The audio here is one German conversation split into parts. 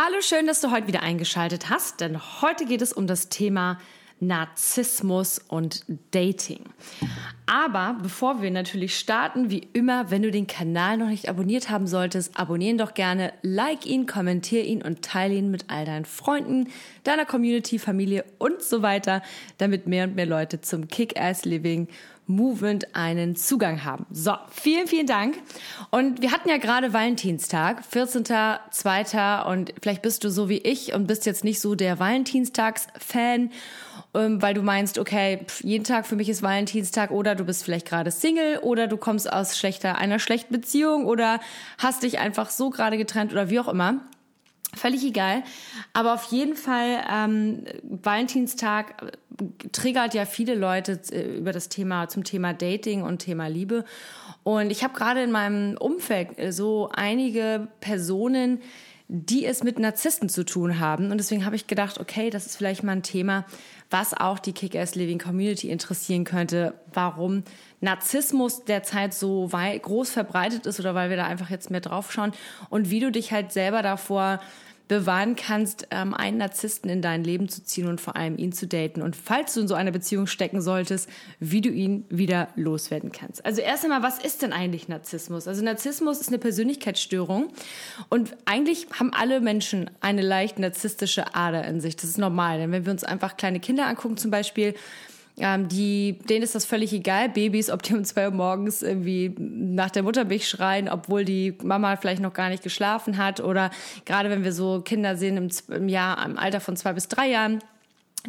Hallo, schön, dass du heute wieder eingeschaltet hast, denn heute geht es um das Thema Narzissmus und Dating. Aber bevor wir natürlich starten, wie immer, wenn du den Kanal noch nicht abonniert haben solltest, abonnieren doch gerne, like ihn, kommentier ihn und teile ihn mit all deinen Freunden, deiner Community, Familie und so weiter, damit mehr und mehr Leute zum Kick-Ass Living Movement einen Zugang haben. So, vielen, vielen Dank. Und wir hatten ja gerade Valentinstag, 14.2. und vielleicht bist du so wie ich und bist jetzt nicht so der Valentinstags-Fan, weil du meinst, okay, jeden Tag für mich ist Valentinstag oder du bist vielleicht gerade Single oder du kommst aus schlechter, einer schlechten Beziehung oder hast dich einfach so gerade getrennt oder wie auch immer. Völlig egal. Aber auf jeden Fall, ähm, Valentinstag äh, triggert ja viele Leute äh, über das Thema, zum Thema Dating und Thema Liebe. Und ich habe gerade in meinem Umfeld äh, so einige Personen, die es mit Narzissten zu tun haben. Und deswegen habe ich gedacht, okay, das ist vielleicht mal ein Thema, was auch die Kick-Ass Living Community interessieren könnte, warum Narzissmus derzeit so groß verbreitet ist oder weil wir da einfach jetzt mehr drauf schauen und wie du dich halt selber davor bewahren kannst, ähm, einen Narzissten in dein Leben zu ziehen und vor allem ihn zu daten. Und falls du in so einer Beziehung stecken solltest, wie du ihn wieder loswerden kannst. Also erst einmal, was ist denn eigentlich Narzissmus? Also Narzissmus ist eine Persönlichkeitsstörung und eigentlich haben alle Menschen eine leicht narzisstische Ader in sich. Das ist normal, denn wenn wir uns einfach kleine Kinder angucken zum Beispiel, ähm, die, denen ist das völlig egal, Babys, ob die um zwei Uhr morgens irgendwie nach der Muttermilch schreien, obwohl die Mama vielleicht noch gar nicht geschlafen hat. Oder gerade wenn wir so Kinder sehen im, im Jahr, im Alter von zwei bis drei Jahren,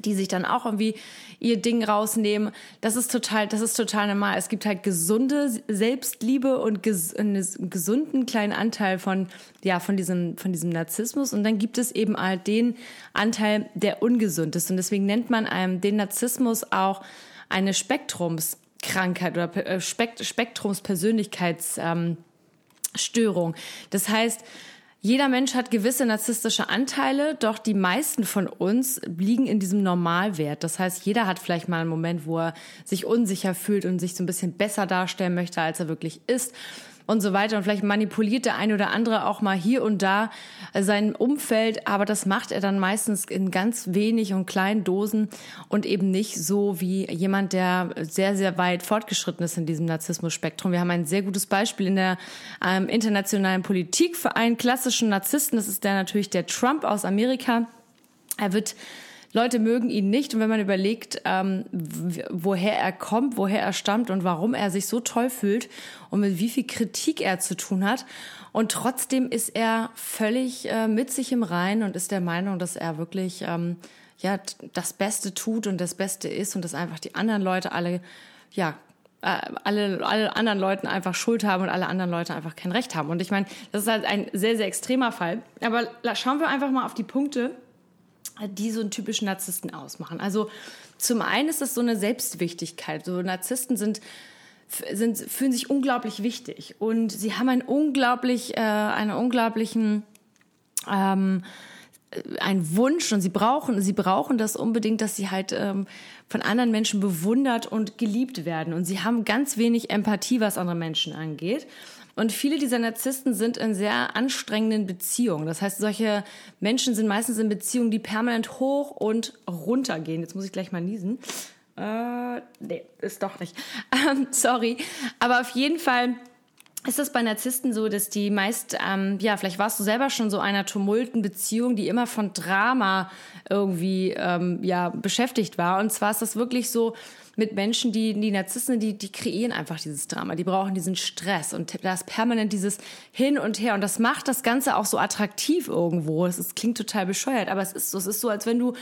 die sich dann auch irgendwie ihr Ding rausnehmen. Das ist total, das ist total normal. Es gibt halt gesunde Selbstliebe und ges einen gesunden kleinen Anteil von, ja, von diesem, von diesem Narzissmus. Und dann gibt es eben halt den Anteil, der ungesund ist. Und deswegen nennt man einem den Narzissmus auch eine Spektrumskrankheit oder äh, Spektrumspersönlichkeitsstörung. Ähm, das heißt, jeder Mensch hat gewisse narzisstische Anteile, doch die meisten von uns liegen in diesem Normalwert. Das heißt, jeder hat vielleicht mal einen Moment, wo er sich unsicher fühlt und sich so ein bisschen besser darstellen möchte, als er wirklich ist und so weiter. Und vielleicht manipuliert der eine oder andere auch mal hier und da sein Umfeld, aber das macht er dann meistens in ganz wenig und kleinen Dosen und eben nicht so wie jemand, der sehr, sehr weit fortgeschritten ist in diesem Narzissmus-Spektrum. Wir haben ein sehr gutes Beispiel in der ähm, internationalen Politik für einen klassischen Narzissten. Das ist der natürlich der Trump aus Amerika. Er wird Leute mögen ihn nicht. Und wenn man überlegt, ähm, woher er kommt, woher er stammt und warum er sich so toll fühlt und mit wie viel Kritik er zu tun hat. Und trotzdem ist er völlig äh, mit sich im Rein und ist der Meinung, dass er wirklich ähm, ja das Beste tut und das Beste ist und dass einfach die anderen Leute alle ja äh, alle, alle anderen Leuten einfach Schuld haben und alle anderen Leute einfach kein Recht haben. Und ich meine, das ist halt ein sehr, sehr extremer Fall. Aber schauen wir einfach mal auf die Punkte, die so einen typischen Narzissten ausmachen. Also zum einen ist das so eine Selbstwichtigkeit. So Narzissten sind sind, fühlen sich unglaublich wichtig und sie haben einen unglaublich, äh, einen unglaublichen ähm, einen Wunsch und sie brauchen, sie brauchen das unbedingt, dass sie halt ähm, von anderen Menschen bewundert und geliebt werden. Und sie haben ganz wenig Empathie, was andere Menschen angeht. Und viele dieser Narzissten sind in sehr anstrengenden Beziehungen. Das heißt, solche Menschen sind meistens in Beziehungen, die permanent hoch und runter gehen. Jetzt muss ich gleich mal niesen. Äh, nee, ist doch nicht. Ähm, sorry. Aber auf jeden Fall ist es bei Narzissten so, dass die meist, ähm, ja, vielleicht warst du selber schon so einer tumulten Beziehung, die immer von Drama irgendwie ähm, ja beschäftigt war. Und zwar ist das wirklich so mit Menschen, die die Narzissten, die die kreieren einfach dieses Drama, die brauchen diesen Stress und da ist permanent dieses hin und her und das macht das Ganze auch so attraktiv irgendwo. Es ist, klingt total bescheuert, aber es ist so, es ist so, als wenn du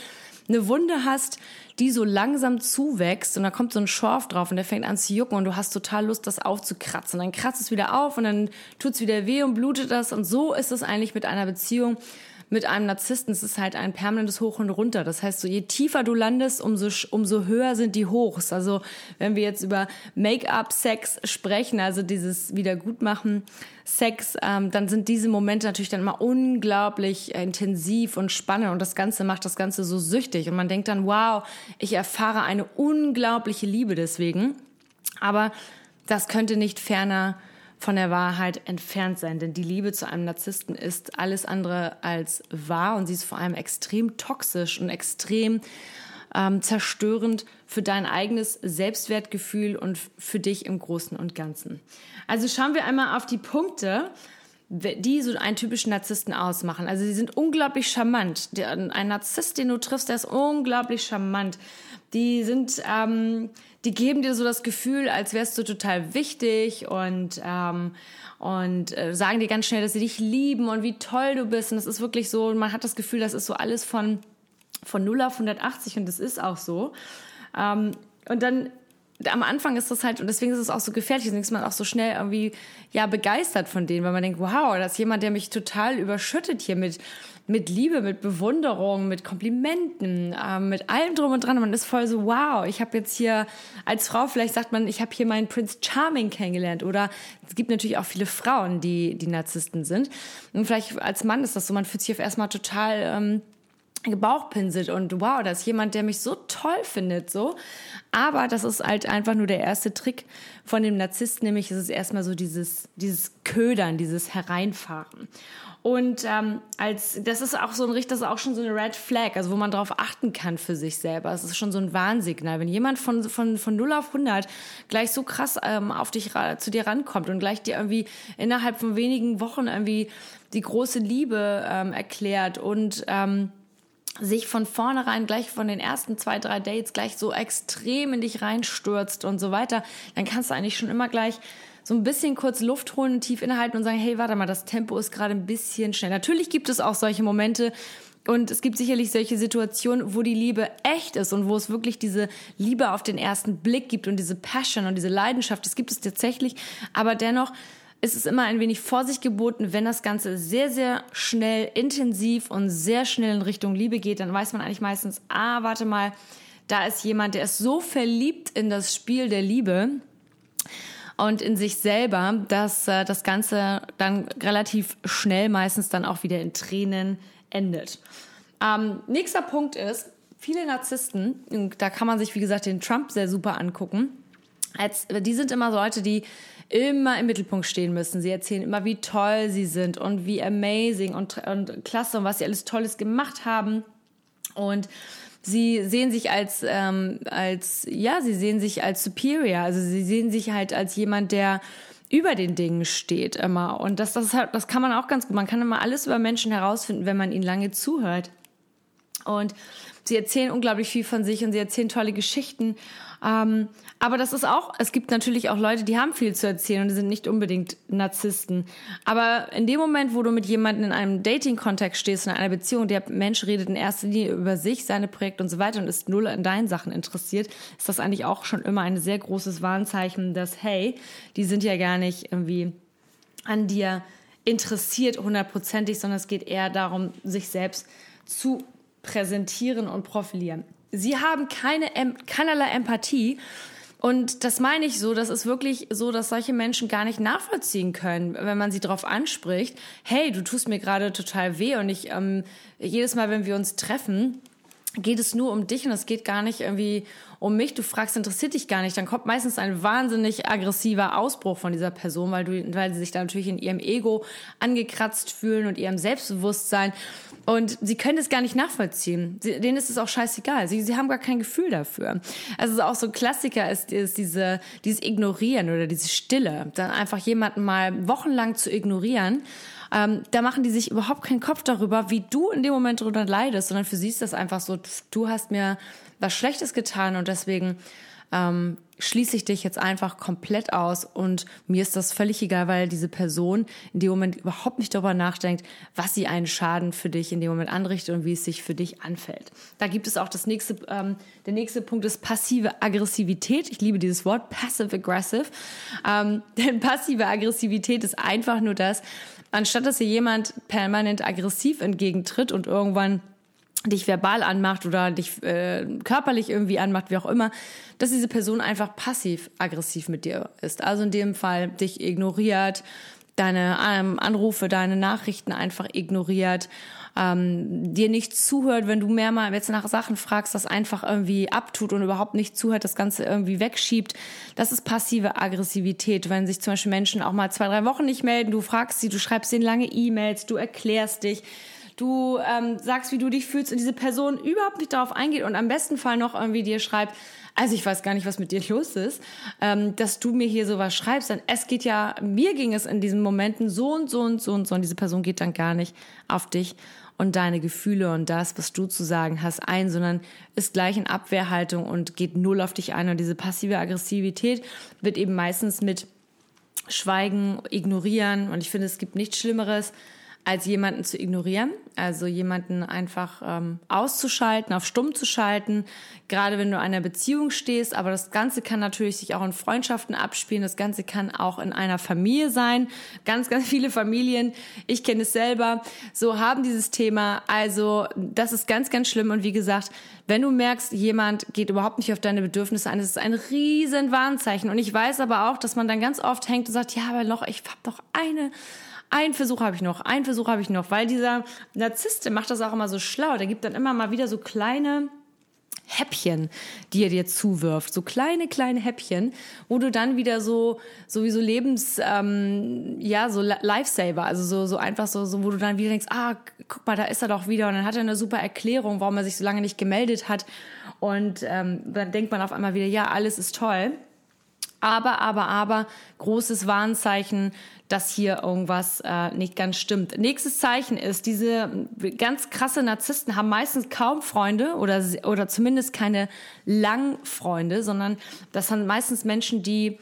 eine Wunde hast, die so langsam zuwächst und da kommt so ein Schorf drauf und der fängt an zu jucken und du hast total Lust, das aufzukratzen. Und dann kratzt es wieder auf und dann tut's wieder weh und blutet das. Und so ist es eigentlich mit einer Beziehung mit einem Narzissten. Es ist halt ein permanentes Hoch und Runter. Das heißt, so je tiefer du landest, umso, umso höher sind die Hochs. Also wenn wir jetzt über Make-up, Sex sprechen, also dieses Wiedergutmachen, Sex, ähm, dann sind diese Momente natürlich dann immer unglaublich äh, intensiv und spannend und das Ganze macht das Ganze so süchtig und man denkt dann, wow, ich erfahre eine unglaubliche Liebe deswegen. Aber das könnte nicht ferner von der Wahrheit entfernt sein. Denn die Liebe zu einem Narzissten ist alles andere als wahr und sie ist vor allem extrem toxisch und extrem ähm, zerstörend für dein eigenes Selbstwertgefühl und für dich im Großen und Ganzen. Also schauen wir einmal auf die Punkte, die so einen typischen Narzissten ausmachen. Also sie sind unglaublich charmant. Ein Narzisst, den du triffst, der ist unglaublich charmant. Die sind, ähm, die geben dir so das Gefühl, als wärst du total wichtig und ähm, und äh, sagen dir ganz schnell, dass sie dich lieben und wie toll du bist. Und es ist wirklich so, man hat das Gefühl, das ist so alles von von 0 auf 180 und das ist auch so. Ähm, und dann am Anfang ist das halt, und deswegen ist es auch so gefährlich, deswegen ist man auch so schnell irgendwie, ja, begeistert von denen, weil man denkt, wow, das ist jemand, der mich total überschüttet hier mit, mit Liebe, mit Bewunderung, mit Komplimenten, ähm, mit allem drum und dran. Und man ist voll so, wow, ich habe jetzt hier als Frau, vielleicht sagt man, ich habe hier meinen Prince Charming kennengelernt. Oder es gibt natürlich auch viele Frauen, die, die Narzissten sind. Und vielleicht als Mann ist das so, man fühlt sich auf erstmal total... Ähm, gebauchpinselt und wow, da ist jemand, der mich so toll findet, so. Aber das ist halt einfach nur der erste Trick von dem Narzissten, nämlich ist es erstmal so dieses, dieses Ködern, dieses Hereinfahren. Und ähm, als das ist auch so ein Richter, das ist auch schon so eine Red Flag, also wo man darauf achten kann für sich selber. Es ist schon so ein Warnsignal, wenn jemand von von von 0 auf 100 gleich so krass ähm, auf dich zu dir rankommt und gleich dir irgendwie innerhalb von wenigen Wochen irgendwie die große Liebe ähm, erklärt und ähm, sich von vornherein gleich von den ersten zwei, drei Dates gleich so extrem in dich reinstürzt und so weiter, dann kannst du eigentlich schon immer gleich so ein bisschen kurz Luft holen, tief innehalten und sagen, hey, warte mal, das Tempo ist gerade ein bisschen schnell. Natürlich gibt es auch solche Momente, und es gibt sicherlich solche Situationen, wo die Liebe echt ist und wo es wirklich diese Liebe auf den ersten Blick gibt und diese Passion und diese Leidenschaft. Das gibt es tatsächlich. Aber dennoch ist es immer ein wenig Vorsicht geboten, wenn das Ganze sehr, sehr schnell, intensiv und sehr schnell in Richtung Liebe geht, dann weiß man eigentlich meistens, ah, warte mal, da ist jemand, der ist so verliebt in das Spiel der Liebe und in sich selber, dass äh, das Ganze dann relativ schnell meistens dann auch wieder in Tränen endet. Ähm, nächster Punkt ist, viele Narzissten, da kann man sich, wie gesagt, den Trump sehr super angucken, als, die sind immer so Leute, die immer im Mittelpunkt stehen müssen. Sie erzählen immer, wie toll sie sind und wie amazing und, und klasse und was sie alles Tolles gemacht haben. Und sie sehen sich als, ähm, als, ja, sie sehen sich als superior. Also sie sehen sich halt als jemand, der über den Dingen steht immer. Und das, das, das kann man auch ganz gut. Man kann immer alles über Menschen herausfinden, wenn man ihnen lange zuhört. Und sie erzählen unglaublich viel von sich und sie erzählen tolle Geschichten. Ähm, aber das ist auch, es gibt natürlich auch Leute, die haben viel zu erzählen und die sind nicht unbedingt Narzissten. Aber in dem Moment, wo du mit jemandem in einem Dating-Kontext stehst, in einer Beziehung, der Mensch redet in erster Linie über sich, seine Projekte und so weiter und ist null an deinen Sachen interessiert, ist das eigentlich auch schon immer ein sehr großes Warnzeichen, dass, hey, die sind ja gar nicht irgendwie an dir interessiert hundertprozentig, sondern es geht eher darum, sich selbst zu präsentieren und profilieren. Sie haben keine, keinerlei Empathie. Und das meine ich so, das ist wirklich so, dass solche Menschen gar nicht nachvollziehen können, wenn man sie darauf anspricht, hey, du tust mir gerade total weh und ich ähm, jedes Mal, wenn wir uns treffen, geht es nur um dich und es geht gar nicht irgendwie um mich. Du fragst, interessiert dich gar nicht. Dann kommt meistens ein wahnsinnig aggressiver Ausbruch von dieser Person, weil du, weil sie sich da natürlich in ihrem Ego angekratzt fühlen und ihrem Selbstbewusstsein. Und sie können es gar nicht nachvollziehen. Sie, denen ist es auch scheißegal. Sie, sie haben gar kein Gefühl dafür. Also auch so ein Klassiker ist, ist diese, dieses Ignorieren oder diese Stille. Dann einfach jemanden mal wochenlang zu ignorieren. Ähm, da machen die sich überhaupt keinen Kopf darüber, wie du in dem Moment darunter leidest, sondern für sie ist das einfach so, du hast mir was Schlechtes getan und deswegen ähm, schließe ich dich jetzt einfach komplett aus und mir ist das völlig egal, weil diese Person in dem Moment überhaupt nicht darüber nachdenkt, was sie einen Schaden für dich in dem Moment anrichtet und wie es sich für dich anfällt. Da gibt es auch das nächste, ähm, der nächste Punkt ist passive Aggressivität. Ich liebe dieses Wort, passive aggressive. Ähm, denn passive Aggressivität ist einfach nur das, anstatt dass dir jemand permanent aggressiv entgegentritt und irgendwann dich verbal anmacht oder dich äh, körperlich irgendwie anmacht, wie auch immer, dass diese Person einfach passiv-aggressiv mit dir ist. Also in dem Fall dich ignoriert, deine ähm, Anrufe, deine Nachrichten einfach ignoriert, ähm, dir nicht zuhört, wenn du mehr mal jetzt nach Sachen fragst, das einfach irgendwie abtut und überhaupt nicht zuhört, das Ganze irgendwie wegschiebt. Das ist passive Aggressivität, wenn sich zum Beispiel Menschen auch mal zwei, drei Wochen nicht melden, du fragst sie, du schreibst ihnen lange E-Mails, du erklärst dich, du ähm, sagst, wie du dich fühlst und diese Person überhaupt nicht darauf eingeht und am besten Fall noch irgendwie dir schreibt, also ich weiß gar nicht, was mit dir los ist, ähm, dass du mir hier sowas schreibst. Denn es geht ja, mir ging es in diesen Momenten so und so und so und so und diese Person geht dann gar nicht auf dich und deine Gefühle und das, was du zu sagen hast, ein, sondern ist gleich in Abwehrhaltung und geht null auf dich ein. Und diese passive Aggressivität wird eben meistens mit Schweigen, Ignorieren und ich finde, es gibt nichts Schlimmeres, als jemanden zu ignorieren, also jemanden einfach ähm, auszuschalten, auf stumm zu schalten, gerade wenn du in einer Beziehung stehst. Aber das Ganze kann natürlich sich auch in Freundschaften abspielen, das Ganze kann auch in einer Familie sein. Ganz, ganz viele Familien, ich kenne es selber, so haben dieses Thema. Also das ist ganz, ganz schlimm. Und wie gesagt, wenn du merkst, jemand geht überhaupt nicht auf deine Bedürfnisse ein, das ist ein riesen Warnzeichen. Und ich weiß aber auch, dass man dann ganz oft hängt und sagt, ja, aber noch, ich hab doch eine ein Versuch habe ich noch, ein Versuch habe ich noch, weil dieser Narzisst der macht das auch immer so schlau. Der gibt dann immer mal wieder so kleine Häppchen, die er dir zuwirft, so kleine kleine Häppchen, wo du dann wieder so sowieso Lebens ähm, ja so Lifesaver, also so so einfach so so wo du dann wieder denkst, ah guck mal, da ist er doch wieder und dann hat er eine super Erklärung, warum er sich so lange nicht gemeldet hat und ähm, dann denkt man auf einmal wieder, ja alles ist toll. Aber, aber, aber, großes Warnzeichen, dass hier irgendwas äh, nicht ganz stimmt. Nächstes Zeichen ist, diese ganz krasse Narzissten haben meistens kaum Freunde oder, oder zumindest keine Langfreunde, sondern das sind meistens Menschen, die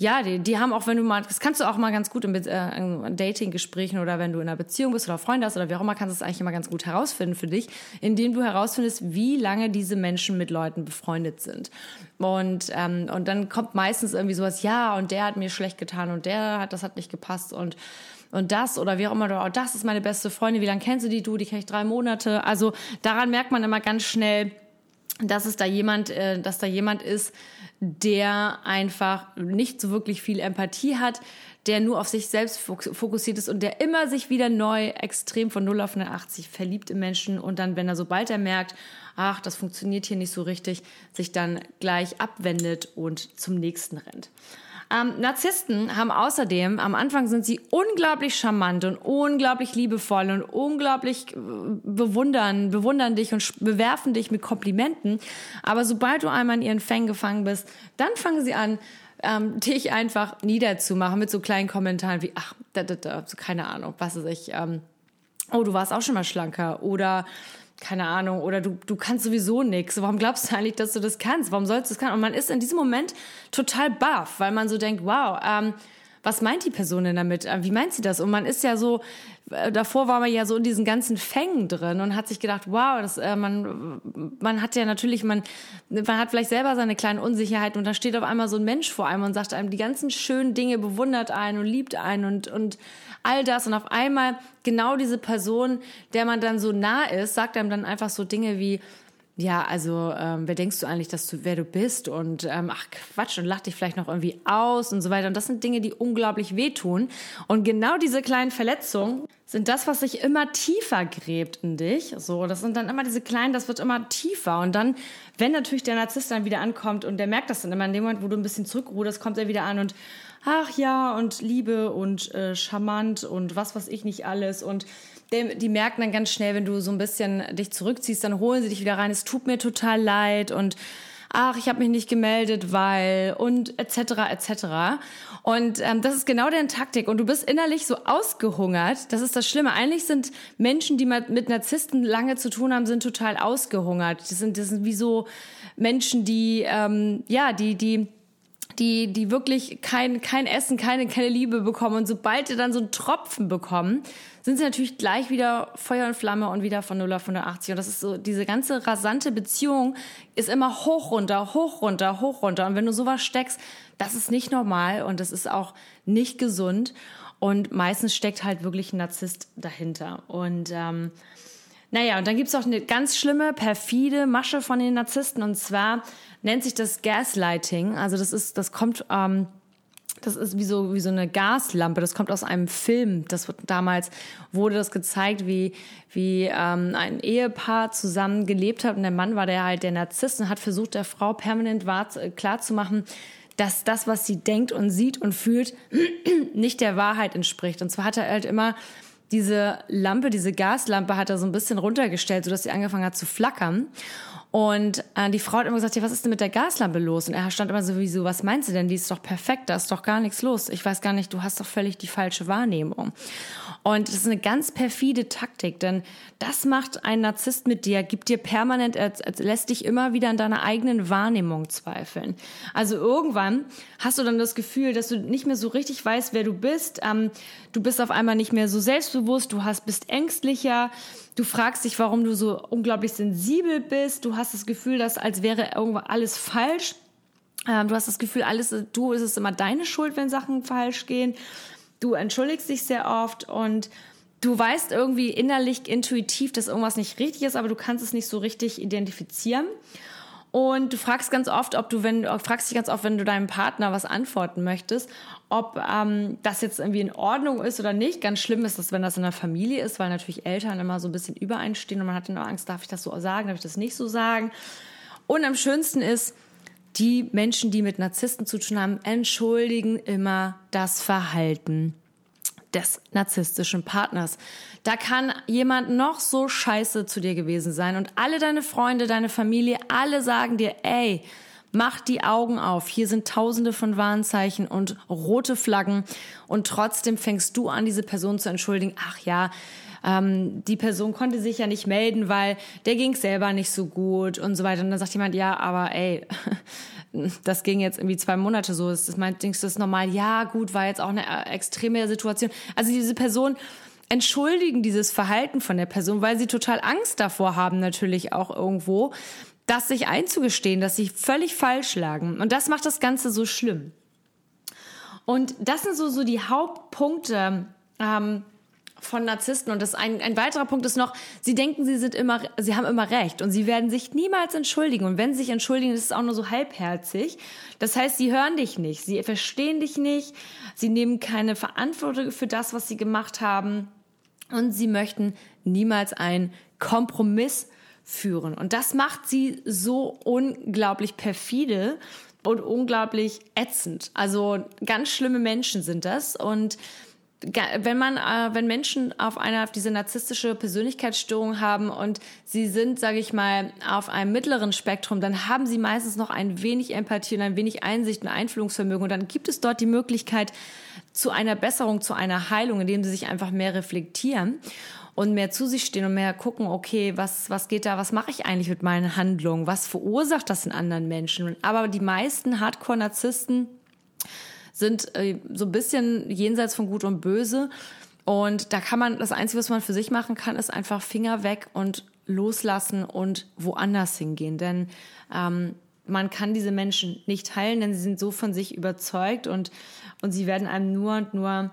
ja, die, die haben auch, wenn du mal, das kannst du auch mal ganz gut in, äh, in Dating-Gesprächen oder wenn du in einer Beziehung bist oder Freunde hast oder wie auch immer, kannst du es eigentlich immer ganz gut herausfinden für dich, indem du herausfindest, wie lange diese Menschen mit Leuten befreundet sind. Und, ähm, und dann kommt meistens irgendwie sowas, ja, und der hat mir schlecht getan und der hat, das hat nicht gepasst und und das oder wie auch immer, oh, das ist meine beste Freundin, wie lange kennst du die, du, die kenne ich drei Monate. Also daran merkt man immer ganz schnell, dass es da jemand, äh, dass da jemand ist, der einfach nicht so wirklich viel Empathie hat, der nur auf sich selbst fokussiert ist und der immer sich wieder neu extrem von 0 auf 180 verliebt im Menschen und dann, wenn er sobald er merkt, ach, das funktioniert hier nicht so richtig, sich dann gleich abwendet und zum nächsten rennt. Ähm, Narzissten haben außerdem, am Anfang sind sie unglaublich charmant und unglaublich liebevoll und unglaublich äh, bewundern, bewundern dich und bewerfen dich mit Komplimenten. Aber sobald du einmal in ihren Fängen gefangen bist, dann fangen sie an, ähm, dich einfach niederzumachen mit so kleinen Kommentaren wie, ach, da, da, da, so keine Ahnung, was weiß ich, ähm, oh, du warst auch schon mal schlanker oder keine Ahnung, oder du, du kannst sowieso nichts. Warum glaubst du eigentlich, dass du das kannst? Warum sollst du das können? Und man ist in diesem Moment total baff, weil man so denkt, wow, ähm, was meint die Person denn damit? Äh, wie meint sie das? Und man ist ja so, äh, davor war man ja so in diesen ganzen Fängen drin und hat sich gedacht, wow, das, äh, man, man hat ja natürlich, man, man hat vielleicht selber seine kleinen Unsicherheiten und da steht auf einmal so ein Mensch vor einem und sagt einem die ganzen schönen Dinge, bewundert einen und liebt einen und, und all das und auf einmal genau diese Person, der man dann so nah ist, sagt einem dann einfach so Dinge wie, ja, also ähm, wer denkst du eigentlich, dass du wer du bist und ähm, ach Quatsch und lach dich vielleicht noch irgendwie aus und so weiter. Und das sind Dinge, die unglaublich wehtun. Und genau diese kleinen Verletzungen sind das, was sich immer tiefer gräbt in dich. So, das sind dann immer diese kleinen, das wird immer tiefer. Und dann, wenn natürlich der Narzisst dann wieder ankommt und der merkt das dann immer in dem Moment, wo du ein bisschen zurückruderst, kommt er wieder an und ach ja und Liebe und äh, charmant und was weiß ich nicht alles und die, merken dann ganz schnell, wenn du so ein bisschen dich zurückziehst, dann holen sie dich wieder rein. Es tut mir total leid und ach, ich habe mich nicht gemeldet, weil und etc. etc. Und ähm, das ist genau deren Taktik. Und du bist innerlich so ausgehungert. Das ist das Schlimme. Eigentlich sind Menschen, die mit Narzissten lange zu tun haben, sind total ausgehungert. Das sind, das sind wie so Menschen, die ähm, ja, die die die, die wirklich kein, kein Essen, keine, keine Liebe bekommen. Und sobald sie dann so einen Tropfen bekommen, sind sie natürlich gleich wieder Feuer und Flamme und wieder von 0 auf 180. Und das ist so, diese ganze rasante Beziehung ist immer hoch runter, hoch runter, hoch runter. Und wenn du sowas steckst, das ist nicht normal und das ist auch nicht gesund. Und meistens steckt halt wirklich ein Narzisst dahinter. Und ähm, naja, und dann gibt's auch eine ganz schlimme, perfide Masche von den Narzissten. Und zwar nennt sich das Gaslighting. Also das ist, das kommt ähm, das ist wie so, wie so eine Gaslampe. Das kommt aus einem Film. Das wird damals wurde das gezeigt, wie, wie ähm, ein Ehepaar zusammen gelebt hat und der Mann war der halt der Narzisst und hat versucht, der Frau permanent äh, klarzumachen, dass das, was sie denkt und sieht und fühlt, nicht der Wahrheit entspricht. Und zwar hat er halt immer diese Lampe, diese Gaslampe hat er so ein bisschen runtergestellt, sodass sie angefangen hat zu flackern. Und äh, die Frau hat immer gesagt, ja, was ist denn mit der Gaslampe los? Und er stand immer so, wieso, was meinst du denn? Die ist doch perfekt, da ist doch gar nichts los. Ich weiß gar nicht, du hast doch völlig die falsche Wahrnehmung. Und das ist eine ganz perfide Taktik, denn das macht ein Narzisst mit dir, gibt dir permanent, er, lässt dich immer wieder an deiner eigenen Wahrnehmung zweifeln. Also irgendwann hast du dann das Gefühl, dass du nicht mehr so richtig weißt, wer du bist. Ähm, du bist auf einmal nicht mehr so selbstbewusst, du hast, bist ängstlicher, Du fragst dich, warum du so unglaublich sensibel bist. Du hast das Gefühl, dass als wäre irgendwo alles falsch. Ähm, du hast das Gefühl, alles, du ist es immer deine Schuld, wenn Sachen falsch gehen. Du entschuldigst dich sehr oft und du weißt irgendwie innerlich, intuitiv, dass irgendwas nicht richtig ist, aber du kannst es nicht so richtig identifizieren. Und du fragst ganz oft, ob du, wenn fragst dich ganz oft, wenn du deinem Partner was antworten möchtest, ob ähm, das jetzt irgendwie in Ordnung ist oder nicht. Ganz schlimm ist das, wenn das in der Familie ist, weil natürlich Eltern immer so ein bisschen übereinstehen und man hat dann auch Angst, darf ich das so sagen, darf ich das nicht so sagen. Und am schönsten ist, die Menschen, die mit Narzissten zu tun haben, entschuldigen immer das Verhalten des narzisstischen Partners. Da kann jemand noch so scheiße zu dir gewesen sein und alle deine Freunde, deine Familie, alle sagen dir, ey, mach die Augen auf. Hier sind tausende von Warnzeichen und rote Flaggen und trotzdem fängst du an, diese Person zu entschuldigen. Ach ja, ähm, die Person konnte sich ja nicht melden, weil der ging selber nicht so gut und so weiter. Und dann sagt jemand, ja, aber ey, das ging jetzt irgendwie zwei Monate so. Das meint, denkst du, das ist normal? Ja, gut, war jetzt auch eine äh, extreme Situation. Also diese Person entschuldigen dieses Verhalten von der Person, weil sie total Angst davor haben, natürlich auch irgendwo, das sich einzugestehen, dass sie völlig falsch lagen. Und das macht das Ganze so schlimm. Und das sind so, so die Hauptpunkte, ähm, von Narzissten. Und das ein, ein weiterer Punkt ist noch, sie denken, sie sind immer, sie haben immer recht und sie werden sich niemals entschuldigen. Und wenn sie sich entschuldigen, ist es auch nur so halbherzig. Das heißt, sie hören dich nicht, sie verstehen dich nicht, sie nehmen keine Verantwortung für das, was sie gemacht haben und sie möchten niemals einen Kompromiss führen. Und das macht sie so unglaublich perfide und unglaublich ätzend. Also ganz schlimme Menschen sind das und wenn man, äh, wenn Menschen auf einer auf diese narzisstische Persönlichkeitsstörung haben und sie sind, sage ich mal, auf einem mittleren Spektrum, dann haben sie meistens noch ein wenig Empathie und ein wenig Einsicht und Einfühlungsvermögen und dann gibt es dort die Möglichkeit zu einer Besserung, zu einer Heilung, indem sie sich einfach mehr reflektieren und mehr zu sich stehen und mehr gucken, okay, was was geht da, was mache ich eigentlich mit meinen Handlungen, was verursacht das in anderen Menschen? Aber die meisten Hardcore-Narzissten sind äh, so ein bisschen jenseits von Gut und Böse. Und da kann man, das Einzige, was man für sich machen kann, ist einfach Finger weg und loslassen und woanders hingehen. Denn ähm, man kann diese Menschen nicht heilen, denn sie sind so von sich überzeugt und, und sie werden einem nur und nur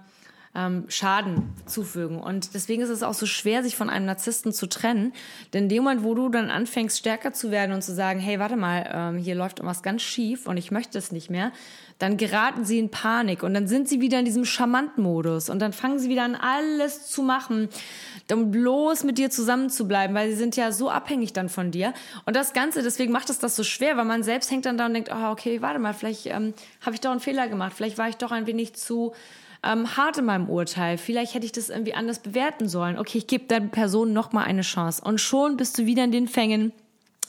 ähm, Schaden zufügen. Und deswegen ist es auch so schwer, sich von einem Narzissten zu trennen. Denn in dem Moment, wo du dann anfängst, stärker zu werden und zu sagen, hey, warte mal, ähm, hier läuft irgendwas ganz schief und ich möchte es nicht mehr, dann geraten sie in Panik und dann sind sie wieder in diesem Charmant-Modus und dann fangen sie wieder an, alles zu machen, um bloß mit dir zusammen zu bleiben, weil sie sind ja so abhängig dann von dir. Und das Ganze, deswegen macht es das so schwer, weil man selbst hängt dann da und denkt, oh, okay, warte mal, vielleicht ähm, habe ich doch einen Fehler gemacht, vielleicht war ich doch ein wenig zu ähm, hart in meinem Urteil. Vielleicht hätte ich das irgendwie anders bewerten sollen. Okay, ich gebe der Person noch mal eine Chance. Und schon bist du wieder in den Fängen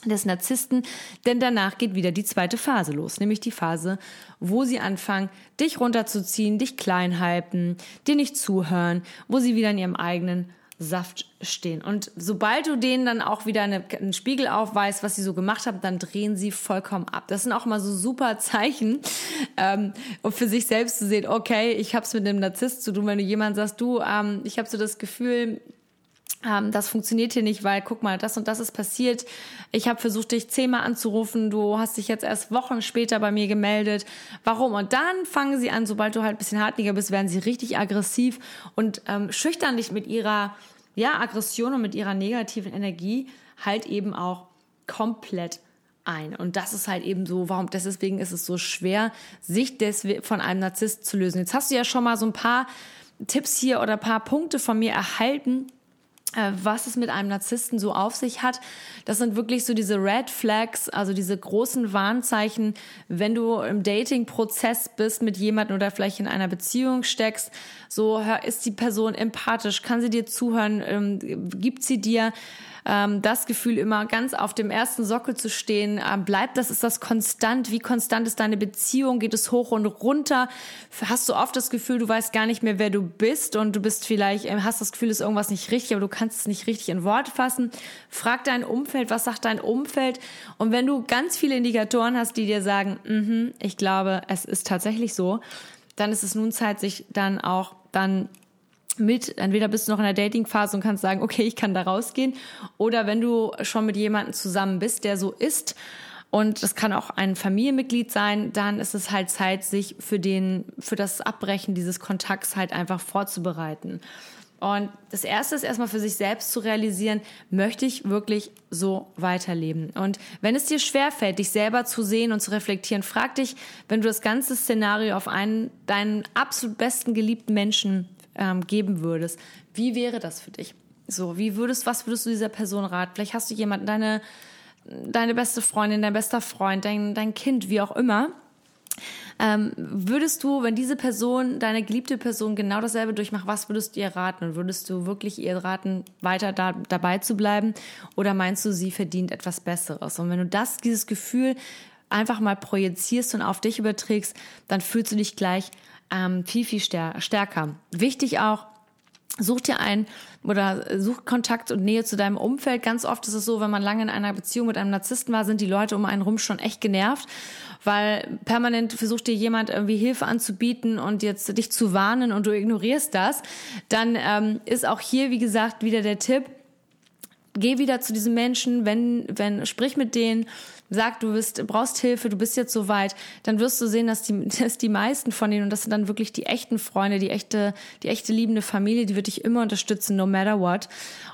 des Narzissten, denn danach geht wieder die zweite Phase los, nämlich die Phase, wo sie anfangen, dich runterzuziehen, dich klein halten, dir nicht zuhören, wo sie wieder in ihrem eigenen Saft stehen. Und sobald du denen dann auch wieder eine, einen Spiegel aufweist, was sie so gemacht haben, dann drehen sie vollkommen ab. Das sind auch mal so super Zeichen, ähm, um für sich selbst zu sehen, okay, ich habe es mit einem Narzisst zu tun, wenn du jemand sagst, du, ähm, ich habe so das Gefühl, ähm, das funktioniert hier nicht, weil guck mal, das und das ist passiert. Ich habe versucht, dich zehnmal anzurufen, du hast dich jetzt erst Wochen später bei mir gemeldet. Warum? Und dann fangen sie an, sobald du halt ein bisschen hartnäckiger bist, werden sie richtig aggressiv und ähm, schüchtern dich mit ihrer ja, Aggression und mit ihrer negativen Energie halt eben auch komplett ein. Und das ist halt eben so, warum, deswegen ist es so schwer, sich von einem Narzisst zu lösen. Jetzt hast du ja schon mal so ein paar Tipps hier oder ein paar Punkte von mir erhalten, was es mit einem Narzissten so auf sich hat. Das sind wirklich so diese Red Flags, also diese großen Warnzeichen, wenn du im Dating-Prozess bist mit jemandem oder vielleicht in einer Beziehung steckst. So ist die Person empathisch, kann sie dir zuhören, ähm, gibt sie dir ähm, das Gefühl, immer ganz auf dem ersten Sockel zu stehen. Ähm, bleibt das, ist das konstant? Wie konstant ist deine Beziehung? Geht es hoch und runter? Hast du oft das Gefühl, du weißt gar nicht mehr, wer du bist und du bist vielleicht, äh, hast das Gefühl, ist irgendwas nicht richtig, aber du kannst es nicht richtig in Worte fassen. Frag dein Umfeld, was sagt dein Umfeld? Und wenn du ganz viele Indikatoren hast, die dir sagen, mm -hmm, ich glaube, es ist tatsächlich so, dann ist es nun Zeit, sich dann auch dann mit, entweder bist du noch in der Dating-Phase und kannst sagen, okay, ich kann da rausgehen, oder wenn du schon mit jemandem zusammen bist, der so ist, und das kann auch ein Familienmitglied sein, dann ist es halt Zeit, sich für den, für das Abbrechen dieses Kontakts halt einfach vorzubereiten. Und das erste ist erstmal für sich selbst zu realisieren, möchte ich wirklich so weiterleben? Und wenn es dir schwerfällt, dich selber zu sehen und zu reflektieren, frag dich, wenn du das ganze Szenario auf einen, deinen absolut besten geliebten Menschen ähm, geben würdest, wie wäre das für dich? So, wie würdest, was würdest du dieser Person raten? Vielleicht hast du jemanden, deine, deine beste Freundin, dein bester Freund, dein, dein Kind, wie auch immer. Ähm, würdest du, wenn diese Person, deine geliebte Person genau dasselbe durchmacht, was würdest du ihr raten? Und würdest du wirklich ihr raten, weiter da, dabei zu bleiben? Oder meinst du, sie verdient etwas Besseres? Und wenn du das, dieses Gefühl einfach mal projizierst und auf dich überträgst, dann fühlst du dich gleich ähm, viel, viel stärker. Wichtig auch, Such dir ein oder such Kontakt und Nähe zu deinem Umfeld. Ganz oft ist es so, wenn man lange in einer Beziehung mit einem Narzissten war, sind die Leute um einen rum schon echt genervt, weil permanent versucht dir jemand irgendwie Hilfe anzubieten und jetzt dich zu warnen und du ignorierst das. Dann ähm, ist auch hier, wie gesagt, wieder der Tipp, geh wieder zu diesen Menschen, wenn, wenn, sprich mit denen, sag, du bist, brauchst Hilfe, du bist jetzt so weit, dann wirst du sehen, dass die, dass die meisten von denen, und das sind dann wirklich die echten Freunde, die echte, die echte liebende Familie, die wird dich immer unterstützen, no matter what.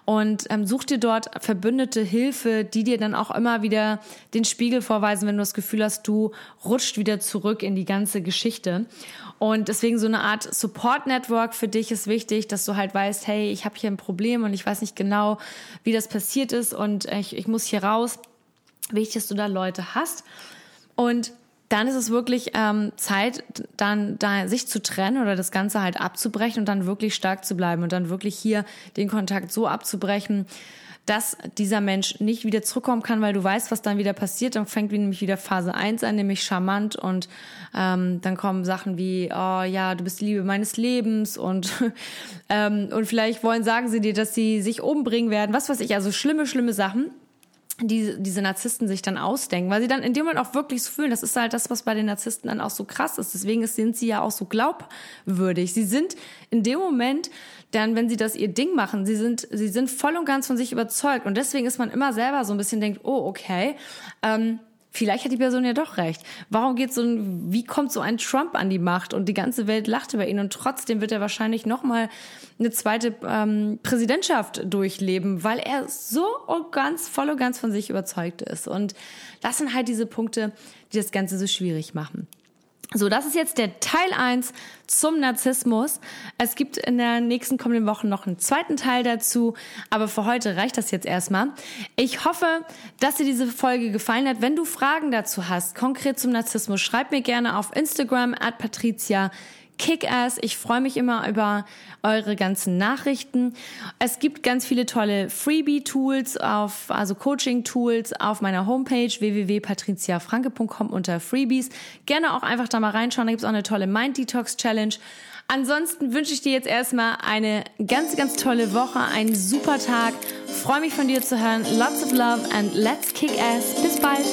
Und ähm, such dir dort verbündete Hilfe, die dir dann auch immer wieder den Spiegel vorweisen, wenn du das Gefühl hast, du rutscht wieder zurück in die ganze Geschichte. Und deswegen so eine Art Support-Network für dich ist wichtig, dass du halt weißt, hey, ich habe hier ein Problem und ich weiß nicht genau, wie das passiert ist und ich, ich muss hier raus. Wichtig, dass du da Leute hast. Und dann ist es wirklich ähm, Zeit, dann da sich zu trennen oder das Ganze halt abzubrechen und dann wirklich stark zu bleiben und dann wirklich hier den Kontakt so abzubrechen, dass dieser Mensch nicht wieder zurückkommen kann, weil du weißt, was dann wieder passiert. Dann fängt nämlich wieder Phase 1 an, nämlich charmant und ähm, dann kommen Sachen wie, oh ja, du bist die Liebe meines Lebens und, ähm, und vielleicht wollen, sagen sie dir, dass sie sich umbringen werden, was weiß ich, also schlimme, schlimme Sachen die diese Narzissten sich dann ausdenken, weil sie dann in dem Moment auch wirklich so fühlen. Das ist halt das, was bei den Narzissten dann auch so krass ist. Deswegen sind sie ja auch so glaubwürdig. Sie sind in dem Moment dann, wenn sie das ihr Ding machen, sie sind, sie sind voll und ganz von sich überzeugt. Und deswegen ist man immer selber so ein bisschen denkt, oh, okay, ähm, vielleicht hat die Person ja doch recht. Warum geht so ein, wie kommt so ein Trump an die Macht und die ganze Welt lacht über ihn und trotzdem wird er wahrscheinlich nochmal eine zweite ähm, Präsidentschaft durchleben, weil er so ganz, voll und ganz von sich überzeugt ist. Und das sind halt diese Punkte, die das Ganze so schwierig machen. So, das ist jetzt der Teil eins zum Narzissmus. Es gibt in der nächsten kommenden Woche noch einen zweiten Teil dazu, aber für heute reicht das jetzt erstmal. Ich hoffe, dass dir diese Folge gefallen hat. Wenn du Fragen dazu hast, konkret zum Narzissmus, schreib mir gerne auf Instagram at patricia Kick-Ass. Ich freue mich immer über eure ganzen Nachrichten. Es gibt ganz viele tolle Freebie-Tools auf, also Coaching-Tools auf meiner Homepage www.patriziafranke.com unter Freebies. Gerne auch einfach da mal reinschauen. Da gibt es auch eine tolle Mind Detox Challenge. Ansonsten wünsche ich dir jetzt erstmal eine ganz, ganz tolle Woche, einen super Tag. Freue mich von dir zu hören. Lots of love and let's kick ass. Bis bald.